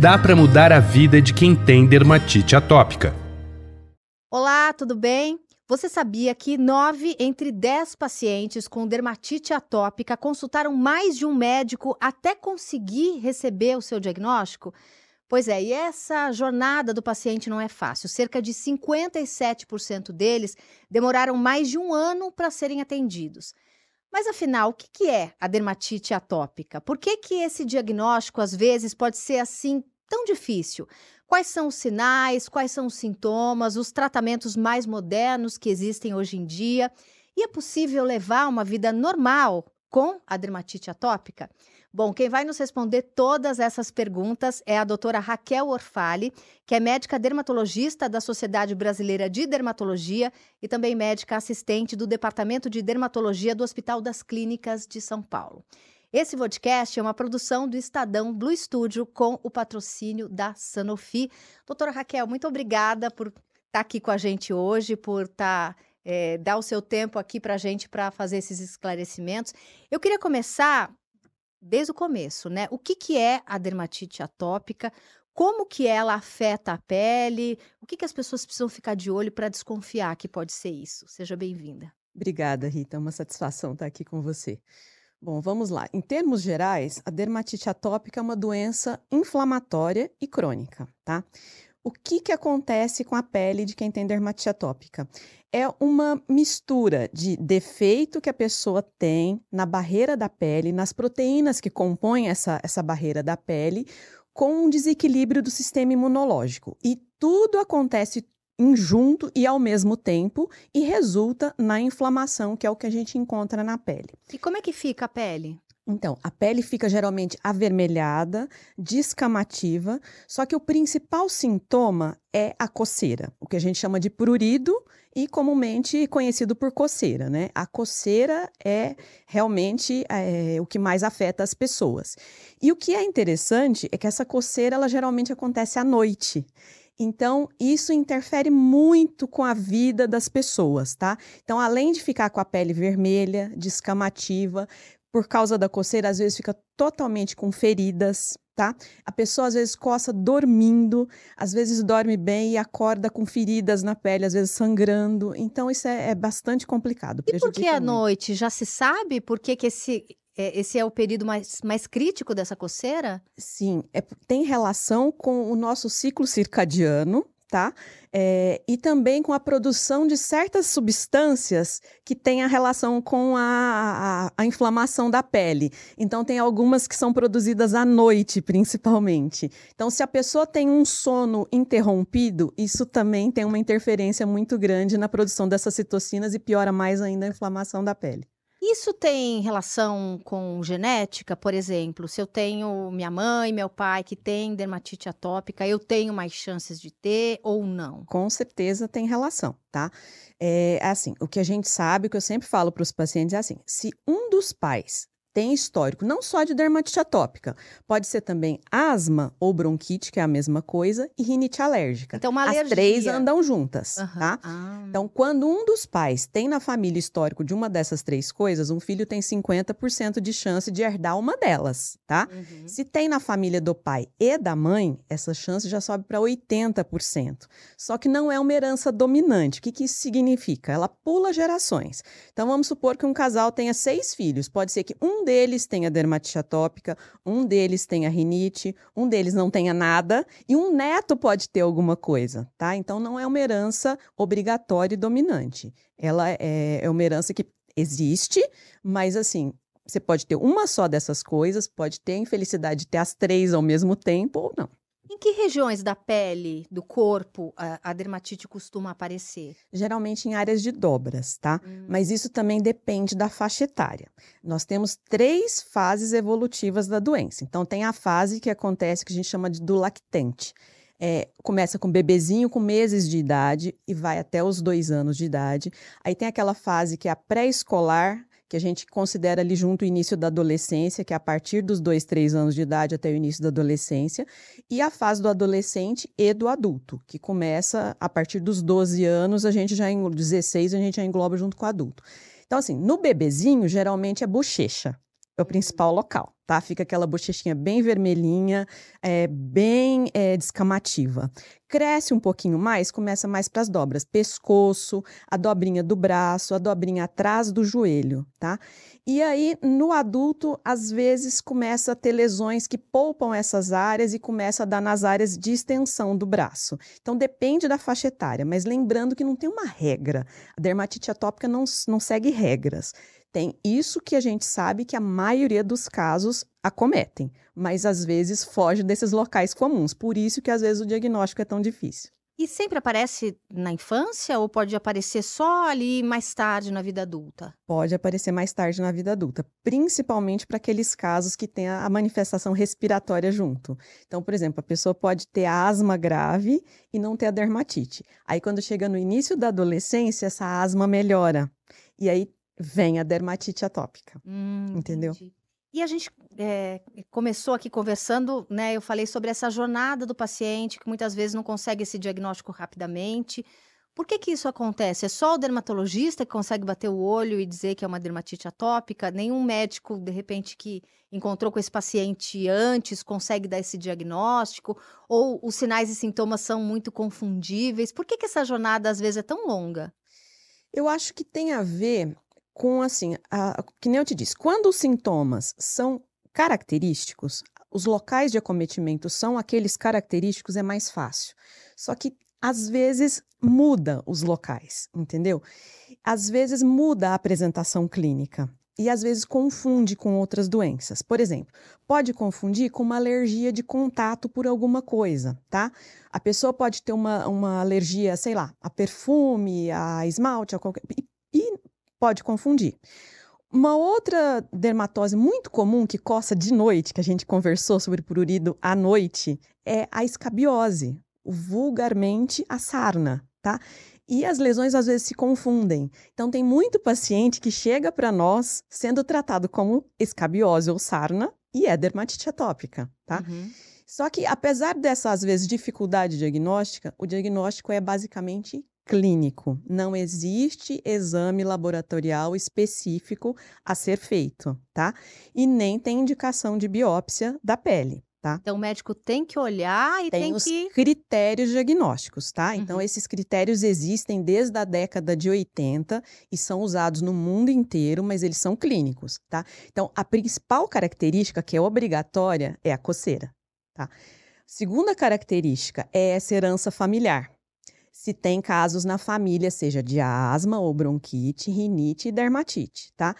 Dá para mudar a vida de quem tem dermatite atópica. Olá, tudo bem? Você sabia que 9 entre 10 pacientes com dermatite atópica consultaram mais de um médico até conseguir receber o seu diagnóstico? Pois é, e essa jornada do paciente não é fácil. Cerca de 57% deles demoraram mais de um ano para serem atendidos. Mas afinal, o que, é a dermatite atópica? Por que, que esse diagnóstico às vezes pode ser assim tão difícil? Quais são os sinais, quais são os sintomas, os tratamentos mais modernos que existem hoje em dia? E é possível levar uma vida normal com a dermatite atópica? Bom, quem vai nos responder todas essas perguntas é a doutora Raquel Orfali, que é médica dermatologista da Sociedade Brasileira de Dermatologia e também médica assistente do Departamento de Dermatologia do Hospital das Clínicas de São Paulo. Esse podcast é uma produção do Estadão Blue Studio com o patrocínio da Sanofi. Doutora Raquel, muito obrigada por estar tá aqui com a gente hoje, por tá, é, dar o seu tempo aqui para a gente para fazer esses esclarecimentos. Eu queria começar desde o começo, né? O que, que é a dermatite atópica? Como que ela afeta a pele? O que, que as pessoas precisam ficar de olho para desconfiar que pode ser isso? Seja bem-vinda. Obrigada, Rita. É uma satisfação estar aqui com você. Bom, vamos lá. Em termos gerais, a dermatite atópica é uma doença inflamatória e crônica, tá? O que, que acontece com a pele de quem tem dermatite atópica? É uma mistura de defeito que a pessoa tem na barreira da pele, nas proteínas que compõem essa, essa barreira da pele, com um desequilíbrio do sistema imunológico. E tudo acontece em junto e ao mesmo tempo e resulta na inflamação, que é o que a gente encontra na pele. E como é que fica a pele? Então, a pele fica geralmente avermelhada, descamativa, só que o principal sintoma é a coceira, o que a gente chama de prurido e comumente conhecido por coceira, né? A coceira é realmente é, o que mais afeta as pessoas. E o que é interessante é que essa coceira, ela geralmente acontece à noite. Então, isso interfere muito com a vida das pessoas, tá? Então, além de ficar com a pele vermelha, descamativa, por causa da coceira, às vezes fica totalmente com feridas, tá? A pessoa às vezes coça dormindo, às vezes dorme bem e acorda com feridas na pele, às vezes sangrando. Então, isso é, é bastante complicado. E por que à noite? Já se sabe por que, que esse é, esse é o período mais, mais crítico dessa coceira? Sim, é, tem relação com o nosso ciclo circadiano, tá? É, e também com a produção de certas substâncias que têm a relação com a, a, a, inflamação da pele. Então, tem algumas que são produzidas à noite, principalmente. Então, se a pessoa tem um sono interrompido, isso também tem uma interferência muito grande na produção dessas citocinas e piora mais ainda a inflamação da pele. Isso tem relação com genética, por exemplo? Se eu tenho minha mãe, meu pai que tem dermatite atópica, eu tenho mais chances de ter ou não? Com certeza tem relação, tá? É assim, o que a gente sabe, o que eu sempre falo para os pacientes é assim: se um dos pais tem histórico não só de dermatite atópica, pode ser também asma ou bronquite, que é a mesma coisa, e rinite alérgica. Então, uma alergia. As três andam juntas, uhum. tá? Ah. Então, quando um dos pais tem na família histórico de uma dessas três coisas, um filho tem 50% de chance de herdar uma delas, tá? Uhum. Se tem na família do pai e da mãe, essa chance já sobe para 80%. Só que não é uma herança dominante. O que, que isso significa? Ela pula gerações. Então, vamos supor que um casal tenha seis filhos. Pode ser que um deles tenha dermatite atópica, um deles tenha rinite, um deles não tenha nada e um neto pode ter alguma coisa, tá? Então não é uma herança obrigatória e dominante. Ela é, é uma herança que existe, mas assim, você pode ter uma só dessas coisas, pode ter a infelicidade de ter as três ao mesmo tempo ou não. Em que regiões da pele, do corpo, a, a dermatite costuma aparecer? Geralmente em áreas de dobras, tá? Hum. Mas isso também depende da faixa etária. Nós temos três fases evolutivas da doença. Então, tem a fase que acontece que a gente chama de do lactente. É, começa com bebezinho com meses de idade e vai até os dois anos de idade. Aí tem aquela fase que é a pré-escolar, que a gente considera ali junto o início da adolescência, que é a partir dos dois, três anos de idade até o início da adolescência, e a fase do adolescente e do adulto, que começa a partir dos 12 anos, a gente já em 16 a gente já engloba junto com o adulto. Então, assim, no bebezinho, geralmente é bochecha, é o principal local, tá? Fica aquela bochechinha bem vermelhinha, é, bem é, descamativa. Cresce um pouquinho mais, começa mais para as dobras, pescoço, a dobrinha do braço, a dobrinha atrás do joelho, tá? E aí, no adulto, às vezes começa a ter lesões que poupam essas áreas e começa a dar nas áreas de extensão do braço. Então, depende da faixa etária, mas lembrando que não tem uma regra. A dermatite atópica não, não segue regras. Tem isso que a gente sabe que a maioria dos casos acometem, mas às vezes foge desses locais comuns. Por isso que às vezes o diagnóstico é tão difícil. E sempre aparece na infância ou pode aparecer só ali mais tarde na vida adulta? Pode aparecer mais tarde na vida adulta, principalmente para aqueles casos que tem a manifestação respiratória junto. Então, por exemplo, a pessoa pode ter asma grave e não ter a dermatite. Aí, quando chega no início da adolescência, essa asma melhora. E aí vem a dermatite atópica. Hum, entendeu? Entendi. E a gente é, começou aqui conversando, né? Eu falei sobre essa jornada do paciente que muitas vezes não consegue esse diagnóstico rapidamente. Por que, que isso acontece? É só o dermatologista que consegue bater o olho e dizer que é uma dermatite atópica? Nenhum médico, de repente, que encontrou com esse paciente antes consegue dar esse diagnóstico? Ou os sinais e sintomas são muito confundíveis? Por que, que essa jornada às vezes é tão longa? Eu acho que tem a ver com assim, a, que nem eu te disse, quando os sintomas são característicos, os locais de acometimento são aqueles característicos, é mais fácil. Só que às vezes muda os locais, entendeu? Às vezes muda a apresentação clínica e às vezes confunde com outras doenças. Por exemplo, pode confundir com uma alergia de contato por alguma coisa, tá? A pessoa pode ter uma, uma alergia, sei lá, a perfume, a esmalte, a qualquer. E, pode confundir. Uma outra dermatose muito comum que coça de noite, que a gente conversou sobre prurido à noite, é a escabiose, vulgarmente a sarna, tá? E as lesões às vezes se confundem. Então tem muito paciente que chega para nós sendo tratado como escabiose ou sarna e é dermatite atópica, tá? Uhum. Só que apesar dessa às vezes dificuldade diagnóstica, o diagnóstico é basicamente clínico. Não existe exame laboratorial específico a ser feito, tá? E nem tem indicação de biópsia da pele. Tá? Então, o médico tem que olhar e tem, tem os que... critérios diagnósticos, tá? Então, uhum. Então, esses critérios existem desde a década de 80 e são usados no mundo inteiro, mas eles são clínicos, tá? Então, a principal característica, que é obrigatória, é a coceira, tá? Segunda característica é essa herança familiar se tem casos na família, seja de asma ou bronquite, rinite e dermatite, tá?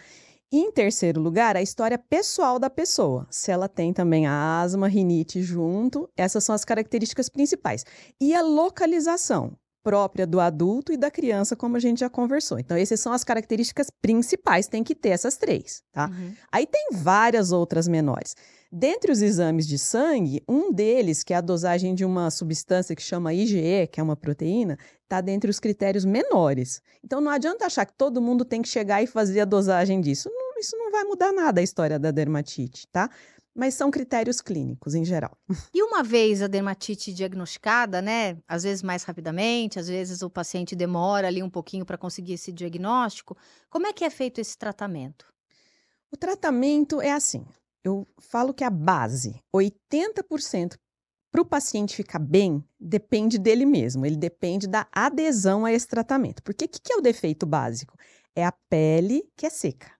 E em terceiro lugar, a história pessoal da pessoa. Se ela tem também asma, rinite junto, essas são as características principais. E a localização própria do adulto e da criança, como a gente já conversou. Então, essas são as características principais, tem que ter essas três, tá? Uhum. Aí tem várias outras menores. Dentre os exames de sangue, um deles, que é a dosagem de uma substância que chama IgE, que é uma proteína, está dentre os critérios menores. Então não adianta achar que todo mundo tem que chegar e fazer a dosagem disso. Não, isso não vai mudar nada a história da dermatite, tá? Mas são critérios clínicos em geral. E uma vez a dermatite diagnosticada, né? Às vezes mais rapidamente, às vezes o paciente demora ali um pouquinho para conseguir esse diagnóstico. Como é que é feito esse tratamento? O tratamento é assim: eu falo que a base, 80% para o paciente ficar bem, depende dele mesmo, ele depende da adesão a esse tratamento. Porque o que, que é o defeito básico? É a pele que é seca,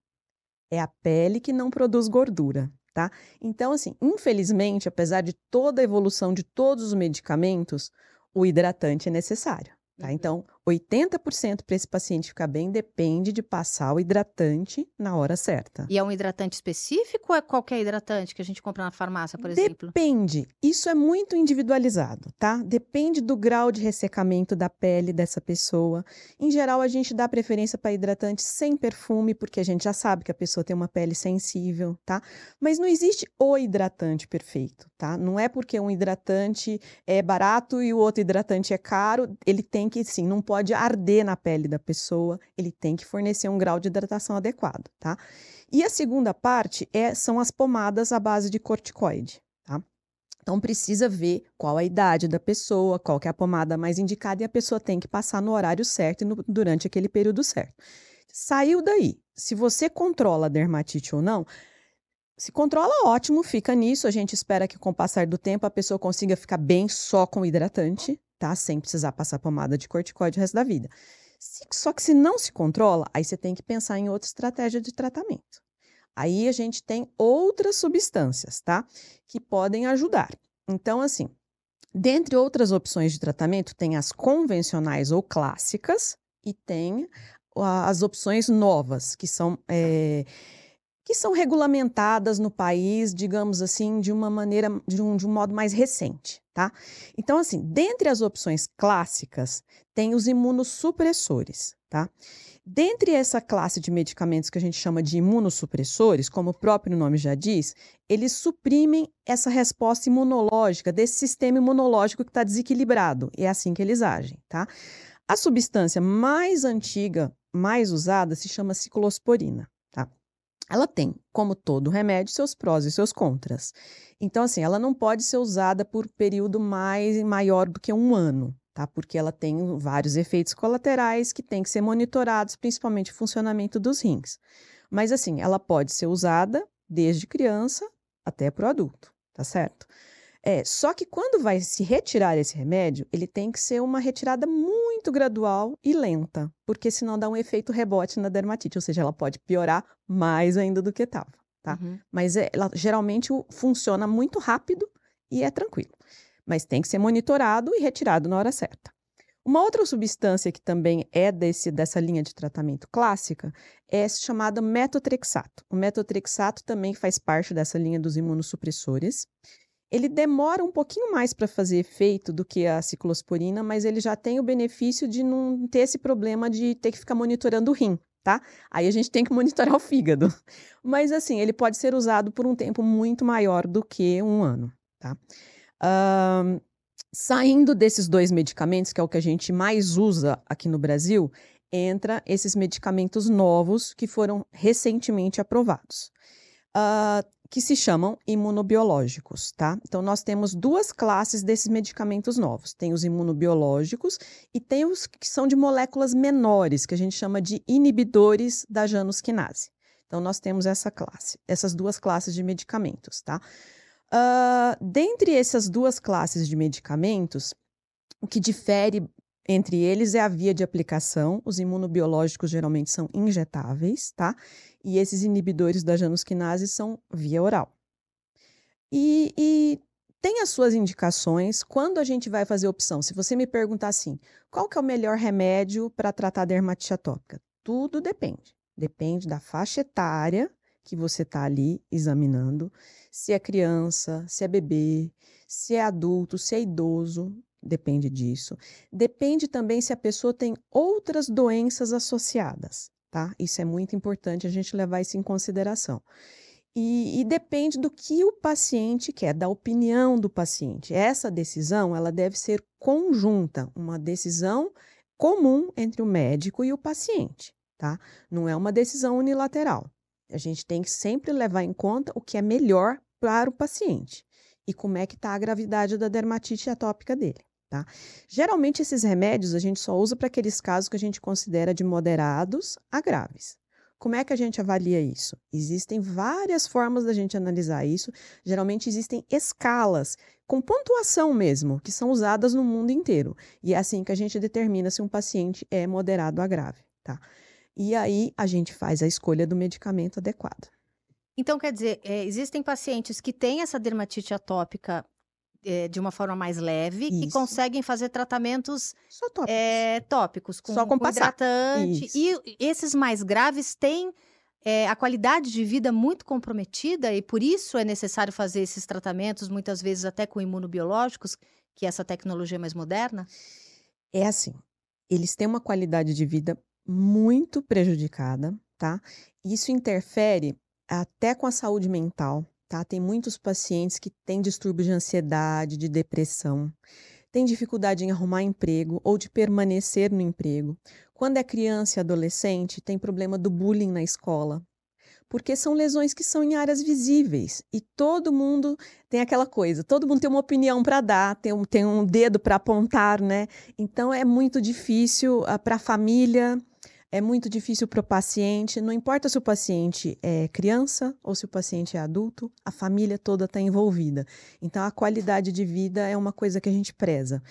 é a pele que não produz gordura, tá? Então, assim, infelizmente, apesar de toda a evolução de todos os medicamentos, o hidratante é necessário, tá? Uhum. Então, 80% para esse paciente ficar bem depende de passar o hidratante na hora certa. E é um hidratante específico ou é qualquer hidratante que a gente compra na farmácia, por exemplo? Depende. Isso é muito individualizado, tá? Depende do grau de ressecamento da pele dessa pessoa. Em geral, a gente dá preferência para hidratante sem perfume, porque a gente já sabe que a pessoa tem uma pele sensível, tá? Mas não existe o hidratante perfeito, tá? Não é porque um hidratante é barato e o outro hidratante é caro, ele tem que, sim, não pode pode arder na pele da pessoa, ele tem que fornecer um grau de hidratação adequado, tá? E a segunda parte é, são as pomadas à base de corticoide, tá? Então precisa ver qual a idade da pessoa, qual é a pomada mais indicada e a pessoa tem que passar no horário certo e no, durante aquele período certo. Saiu daí, se você controla a dermatite ou não, Se controla, ótimo, fica nisso. A gente espera que com o passar do tempo a pessoa consiga ficar bem só com hidratante, tá? Sem precisar passar pomada de corticoide o resto da vida. Só que se não se controla, aí você tem que pensar em outra estratégia de tratamento. Aí a gente tem outras substâncias, tá? Que podem ajudar. Então, assim, dentre outras opções de tratamento, tem as convencionais ou clássicas e tem as opções novas, que são. É, que são regulamentadas no país, digamos assim, de uma maneira, de um, de um modo mais recente, tá? Então, assim, dentre as opções clássicas, tem os imunossupressores, tá? Dentre essa classe de medicamentos que a gente chama de imunossupressores, como o próprio nome já diz, eles suprimem essa resposta imunológica desse sistema imunológico que está desequilibrado. E é assim que eles agem, tá? A substância mais antiga, mais usada, se chama ciclosporina. Ela tem, como todo remédio, seus prós e seus contras. Então, assim, ela não pode ser usada por período mais maior do que um ano, tá? Porque ela tem vários efeitos colaterais que têm que ser monitorados, principalmente o funcionamento dos rins. Mas, assim, ela pode ser usada desde criança até para o adulto, tá certo? É, só que quando vai se retirar esse remédio, ele tem que ser uma retirada muito gradual e lenta, porque senão dá um efeito rebote na dermatite, ou seja, ela pode piorar mais ainda do que estava, tá? Uhum. Mas é, ela geralmente funciona muito rápido e é tranquilo. Mas tem que ser monitorado e retirado na hora certa. Uma outra substância que também é desse, dessa linha de tratamento clássica é chamada metotrexato. O metotrexato também faz parte dessa linha dos imunossupressores ele demora um pouquinho mais para fazer efeito do que a ciclosporina, mas ele já tem o benefício de não ter esse problema de ter que ficar monitorando o rim, tá? Aí a gente tem que monitorar o fígado. Mas assim, ele pode ser usado por um tempo muito maior do que um ano, tá? Uh, saindo desses dois medicamentos, que é o que a gente mais usa aqui no Brasil, entra esses medicamentos novos que foram recentemente aprovados. Uh, que se chamam imunobiológicos, tá? Então, nós temos duas classes desses medicamentos novos. Tem os imunobiológicos e tem os que são de moléculas menores, que a gente chama de inibidores da janusquinase. Então, nós temos essa classe, essas duas classes de medicamentos, tá? Uh, dentre essas duas classes de medicamentos, o que difere entre eles é a via de aplicação. Os imunobiológicos geralmente são injetáveis, tá? E esses inibidores da janusquinase são via oral. E, e, tem as suas indicações quando a gente vai fazer opção. Se você me perguntar assim, qual que é o melhor remédio para tratar dermatite atópica? Tudo depende. Depende da faixa etária que você está ali examinando, se é criança, se é bebê, se é adulto, se é idoso, depende disso. Depende também se a pessoa tem outras doenças associadas, tá? Isso é muito importante a gente levar isso em consideração. E, e, depende do que o paciente quer, da opinião do paciente. Essa decisão ela deve ser conjunta, uma decisão comum entre o médico e o paciente, tá? Não é uma decisão unilateral. A gente tem que sempre levar em conta o que é melhor para o paciente e como é que está a gravidade da dermatite atópica dele. Tá? Geralmente, esses remédios a gente só usa para aqueles casos que a gente considera de moderados a graves. Como é que a gente avalia isso? Existem várias formas da gente analisar isso. Geralmente existem escalas com pontuação mesmo, que são usadas no mundo inteiro. E é assim que a gente determina se um paciente é moderado a grave, tá? E aí a gente faz a escolha do medicamento adequado. Então, quer dizer, é, existem pacientes que têm essa dermatite atópica é, de uma forma mais leve, Isso. que conseguem fazer tratamentos Só tópicos, é, tópicos com, Só com, com hidratante. Isso. E esses mais graves têm é, a qualidade de vida muito comprometida e por isso é necessário fazer esses tratamentos, muitas vezes até com imunobiológicos, que é essa tecnologia mais moderna? É assim, eles têm uma qualidade de vida muito prejudicada, tá? Isso interfere até com a saúde mental, tá? Tem muitos pacientes que têm distúrbios de ansiedade, de depressão, têm dificuldade em arrumar emprego ou de permanecer no emprego. Quando é criança e adolescente, tem problema do bullying na escola, porque são lesões que são em áreas visíveis e todo mundo tem aquela coisa, todo mundo tem uma opinião para dar, tem um, tem um dedo para apontar, né? Então é muito difícil uh, ah, para a família é muito difícil para o paciente, não importa se o paciente é criança ou se o paciente é adulto, a família toda está envolvida. Então, a qualidade de vida é uma coisa que a gente preza.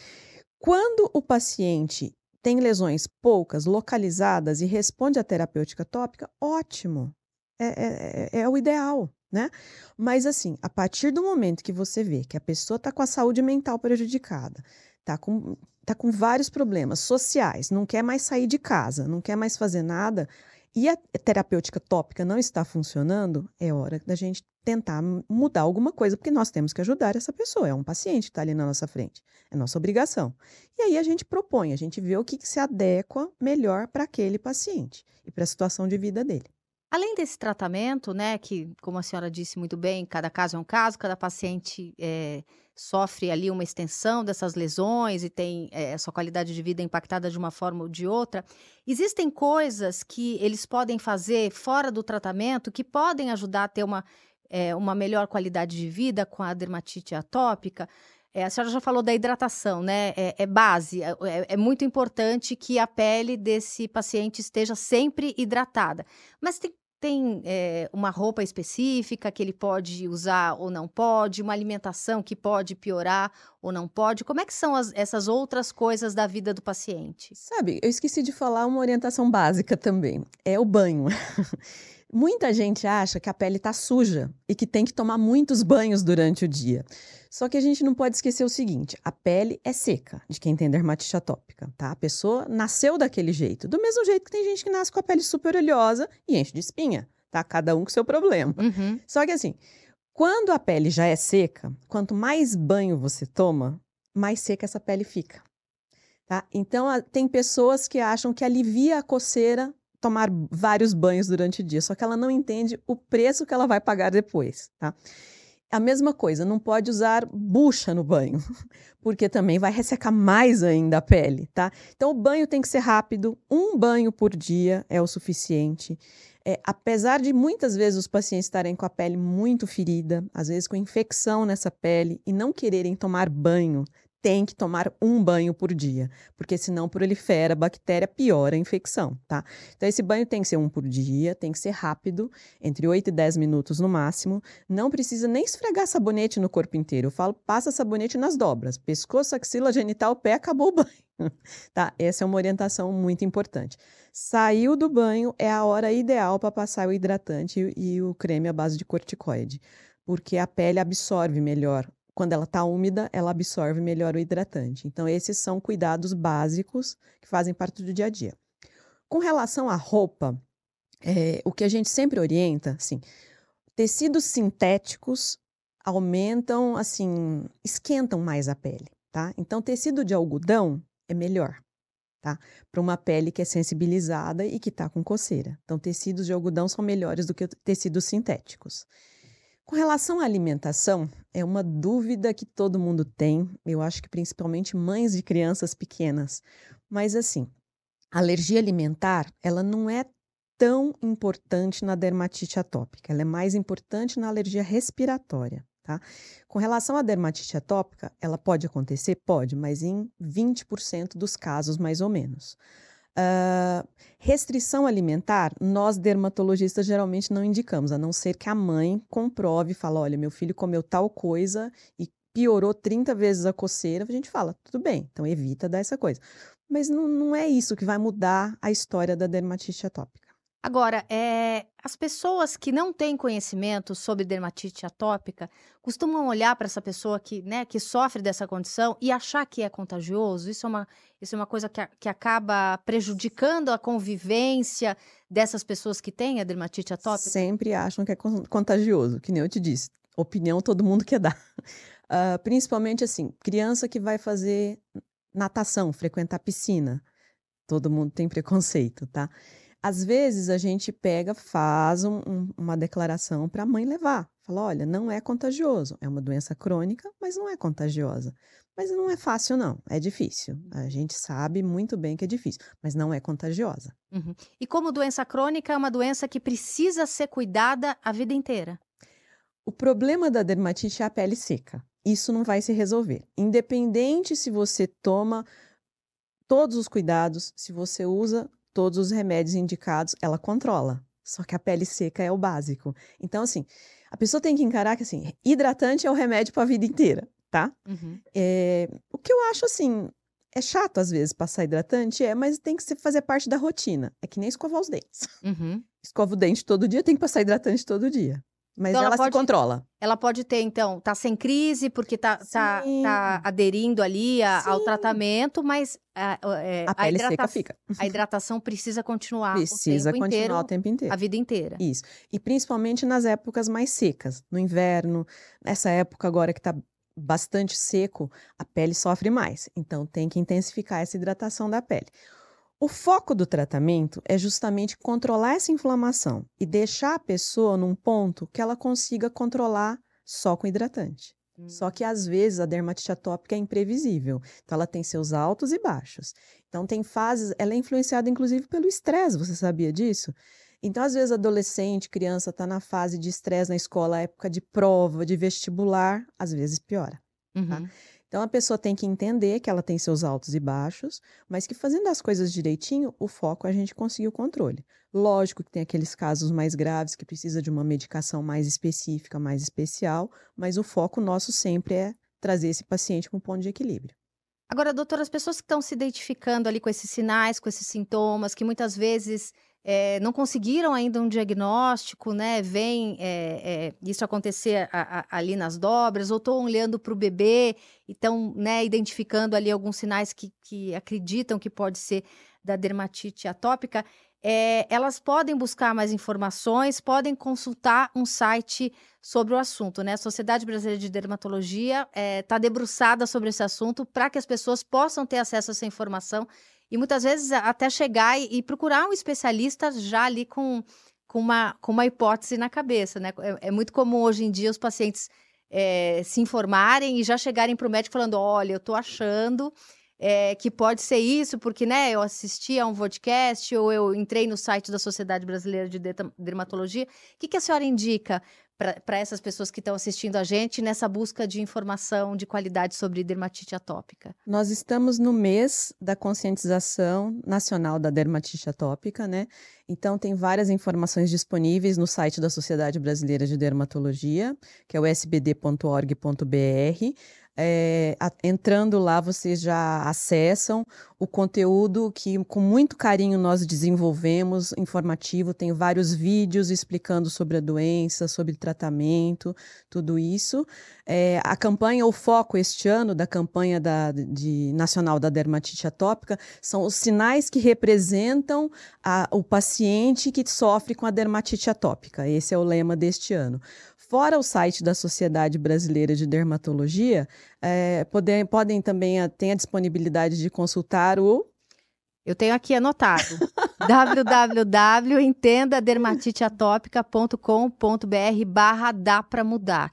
Quando o paciente tem lesões poucas, localizadas e responde à terapêutica tópica, ótimo. É, é, é, é o ideal, né? Mas assim, a partir do momento que você vê que a pessoa está com a saúde mental prejudicada, está com, tá com vários problemas sociais, não quer mais sair de casa, não quer mais fazer nada, e a terapêutica tópica não está funcionando, é hora da gente tentar mudar alguma coisa, porque nós temos que ajudar essa pessoa. É um paciente que está ali na nossa frente. É nossa obrigação. E aí a gente propõe, a gente vê o que, que se adequa melhor para aquele paciente e para a situação de vida dele. Além desse tratamento, né, que, como a senhora disse muito bem, cada caso é um caso, cada paciente é, sofre ali uma extensão dessas lesões e tem é, sua qualidade de vida impactada de uma forma ou de outra, existem coisas que eles podem fazer fora do tratamento que podem ajudar a ter uma, é, uma melhor qualidade de vida com a dermatite atópica? É, a senhora já falou da hidratação, né? É, é base, é, é, é, muito importante que a pele desse paciente esteja sempre hidratada. Mas tem tem é, uma roupa específica que ele pode usar ou não pode, uma alimentação que pode piorar ou não pode? Como é que são as, essas outras coisas da vida do paciente? Sabe, eu esqueci de falar uma orientação básica também. É o banho. Muita gente acha que a pele está suja e que tem que tomar muitos banhos durante o dia. Só que a gente não pode esquecer o seguinte: a pele é seca de quem tem dermatite atópica, tá? A pessoa nasceu daquele jeito. Do mesmo jeito que tem gente que nasce com a pele super oleosa e enche de espinha, tá? Cada um com seu problema. Uhum. Só que assim, quando a pele já é seca, quanto mais banho você toma, mais seca essa pele fica. Tá? Então, tem pessoas que acham que alivia a coceira tomar vários banhos durante o dia, só que ela não entende o preço que ela vai pagar depois, tá? A mesma coisa, não pode usar bucha no banho, porque também vai ressecar mais ainda a pele, tá? Então o banho tem que ser rápido, um banho por dia é o suficiente. É, apesar de muitas vezes os pacientes estarem com a pele muito ferida, às vezes com infecção nessa pele e não quererem tomar banho, tem que tomar um banho por dia, porque senão prolifera a bactéria, piora a infecção, tá? Então esse banho tem que ser um por dia, tem que ser rápido, entre 8 e 10 minutos no máximo, não precisa nem esfregar sabonete no corpo inteiro. Eu falo, passa sabonete nas dobras, pescoço, axila, genital, pé, acabou o banho. tá? Essa é uma orientação muito importante. Saiu do banho é a hora ideal para passar o hidratante e o creme à base de corticoide, porque a pele absorve melhor quando ela está úmida, ela absorve melhor o hidratante. Então, esses são cuidados básicos que fazem parte do dia a dia. Com relação à roupa, é, o que a gente sempre orienta, assim, tecidos sintéticos aumentam, assim, esquentam mais a pele, tá? Então, tecido de algodão é melhor, tá? Para uma pele que é sensibilizada e que está com coceira. Então, tecidos de algodão são melhores do que tecidos sintéticos. Com relação à alimentação, é uma dúvida que todo mundo tem, eu acho que principalmente mães de crianças pequenas. Mas assim, a alergia alimentar, ela não é tão importante na dermatite atópica, ela é mais importante na alergia respiratória, tá? Com relação à dermatite atópica, ela pode acontecer? Pode, mas em 20% dos casos, mais ou menos. Uh, restrição alimentar, nós dermatologistas geralmente não indicamos, a não ser que a mãe comprove e fala: olha, meu filho comeu tal coisa e piorou 30 vezes a coceira. A gente fala: tudo bem, então evita dar essa coisa. Mas não, não é isso que vai mudar a história da dermatite atópica. Agora, é, as pessoas que não têm conhecimento sobre dermatite atópica costumam olhar para essa pessoa que, né, que sofre dessa condição e achar que é contagioso. Isso é uma, isso é uma coisa que, que acaba prejudicando a convivência dessas pessoas que têm a dermatite atópica? Sempre acham que é contagioso, que nem eu te disse. Opinião todo mundo quer dar. Uh, principalmente assim, criança que vai fazer natação, frequentar piscina. Todo mundo tem preconceito, tá? Às vezes a gente pega, faz um, um, uma declaração para a mãe levar. Fala: olha, não é contagioso, é uma doença crônica, mas não é contagiosa. Mas não é fácil, não, é difícil. A gente sabe muito bem que é difícil, mas não é contagiosa. Uhum. E como doença crônica, é uma doença que precisa ser cuidada a vida inteira. O problema da dermatite é a pele seca. Isso não vai se resolver. Independente se você toma todos os cuidados, se você usa todos os remédios indicados, ela controla. Só que a pele seca é o básico. Então, assim, a pessoa tem que encarar que, assim, hidratante é o remédio para a vida inteira, tá? Uhum. É, o que eu acho, assim, é chato às vezes passar hidratante, é, mas tem que fazer parte da rotina. É que nem escovar os dentes. Uhum. Escova o dente todo dia, tem que passar hidratante todo dia. Mas então ela, ela pode, se controla. Ela pode ter, então, tá sem crise, porque tá, tá, tá aderindo ali a, ao tratamento, mas a, é, a pele a seca fica. A hidratação precisa continuar. Precisa o continuar inteiro, o tempo inteiro. A vida inteira. Isso. E principalmente nas épocas mais secas, no inverno, nessa época agora que tá bastante seco, a pele sofre mais. Então tem que intensificar essa hidratação da pele. O foco do tratamento é justamente controlar essa inflamação e deixar a pessoa num ponto que ela consiga controlar só com hidratante. Só que às vezes a dermatite atópica é imprevisível, então ela tem seus altos e baixos. Então tem fases, ela é influenciada inclusive pelo estresse, você sabia disso? Então às vezes adolescente, criança está na fase de estresse na escola, época de prova, de vestibular, às vezes piora. Tá? Uhum. Tá? Então a pessoa tem que entender que ela tem seus altos e baixos, mas que fazendo as coisas direitinho, o foco é a gente conseguir o controle. Lógico que tem aqueles casos mais graves que precisa de uma medicação mais específica, mais especial, mas o foco nosso sempre é trazer esse paciente com um ponto de equilíbrio. Agora, doutora, as pessoas que estão se identificando ali com esses sinais, com esses sintomas, que muitas vezes é, não conseguiram ainda um diagnóstico, né? Vem é, é, isso acontecer a, a, ali nas dobras, ou estão olhando para o bebê e estão né, identificando ali alguns sinais que, que acreditam que pode ser da dermatite atópica. elas podem buscar mais informações, podem consultar um site sobre o assunto, né? A Sociedade Brasileira de Dermatologia está debruçada sobre esse assunto para que as pessoas possam ter acesso a essa informação e muitas vezes até chegar e, e procurar um especialista já ali com, com, uma, com uma hipótese na cabeça, né? É, é muito comum hoje em dia os pacientes é, se informarem e já chegarem para o médico falando: olha, eu estou achando. É, que pode ser isso, porque né, eu assisti a um podcast ou eu entrei no site da Sociedade Brasileira de Dermatologia. O que, que a senhora indica para essas pessoas que estão assistindo a gente nessa busca de informação de qualidade sobre dermatite atópica? Nós estamos no mês da conscientização nacional da dermatite atópica, né? Então tem várias informações disponíveis no site da Sociedade Brasileira de Dermatologia, que é o sbd.org.br. É, a, entrando lá, vocês já acessam o conteúdo que, com muito carinho, nós desenvolvemos, informativo. Tem vários vídeos explicando sobre a doença, sobre tratamento, tudo isso. É, a campanha, o foco este ano da campanha da, de, nacional da dermatite atópica são os sinais que representam a, o paciente que sofre com a dermatite atópica. Esse é o lema deste ano. Fora o site da Sociedade Brasileira de Dermatologia, é, podem, podem também ter a disponibilidade de consultar o. Eu tenho aqui anotado: www.entendadermatiteatópica.com.br barra dá para mudar.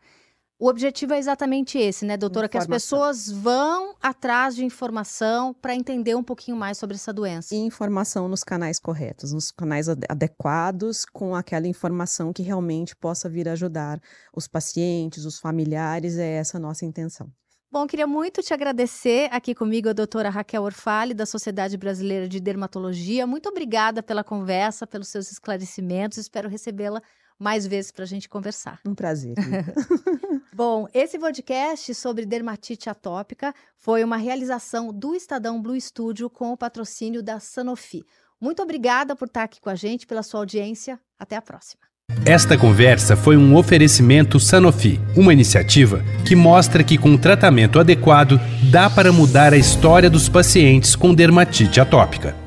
O objetivo é exatamente esse, né, doutora? Informação. Que as pessoas vão atrás de informação para entender um pouquinho mais sobre essa doença. E informação nos canais corretos, nos canais adequados, com aquela informação que realmente possa vir ajudar os pacientes, os familiares. É essa a nossa intenção. Bom, queria muito te agradecer aqui comigo, a doutora Raquel Orfale, da Sociedade Brasileira de Dermatologia. Muito obrigada pela conversa, pelos seus esclarecimentos. Espero recebê-la mais vezes para a gente conversar. Um prazer. Bom, esse podcast sobre dermatite atópica foi uma realização do Estadão Blue Studio com o patrocínio da Sanofi. Muito obrigada por estar aqui com a gente, pela sua audiência. Até a próxima. Esta conversa foi um oferecimento Sanofi, uma iniciativa que mostra que com tratamento adequado dá para mudar a história dos pacientes com dermatite atópica.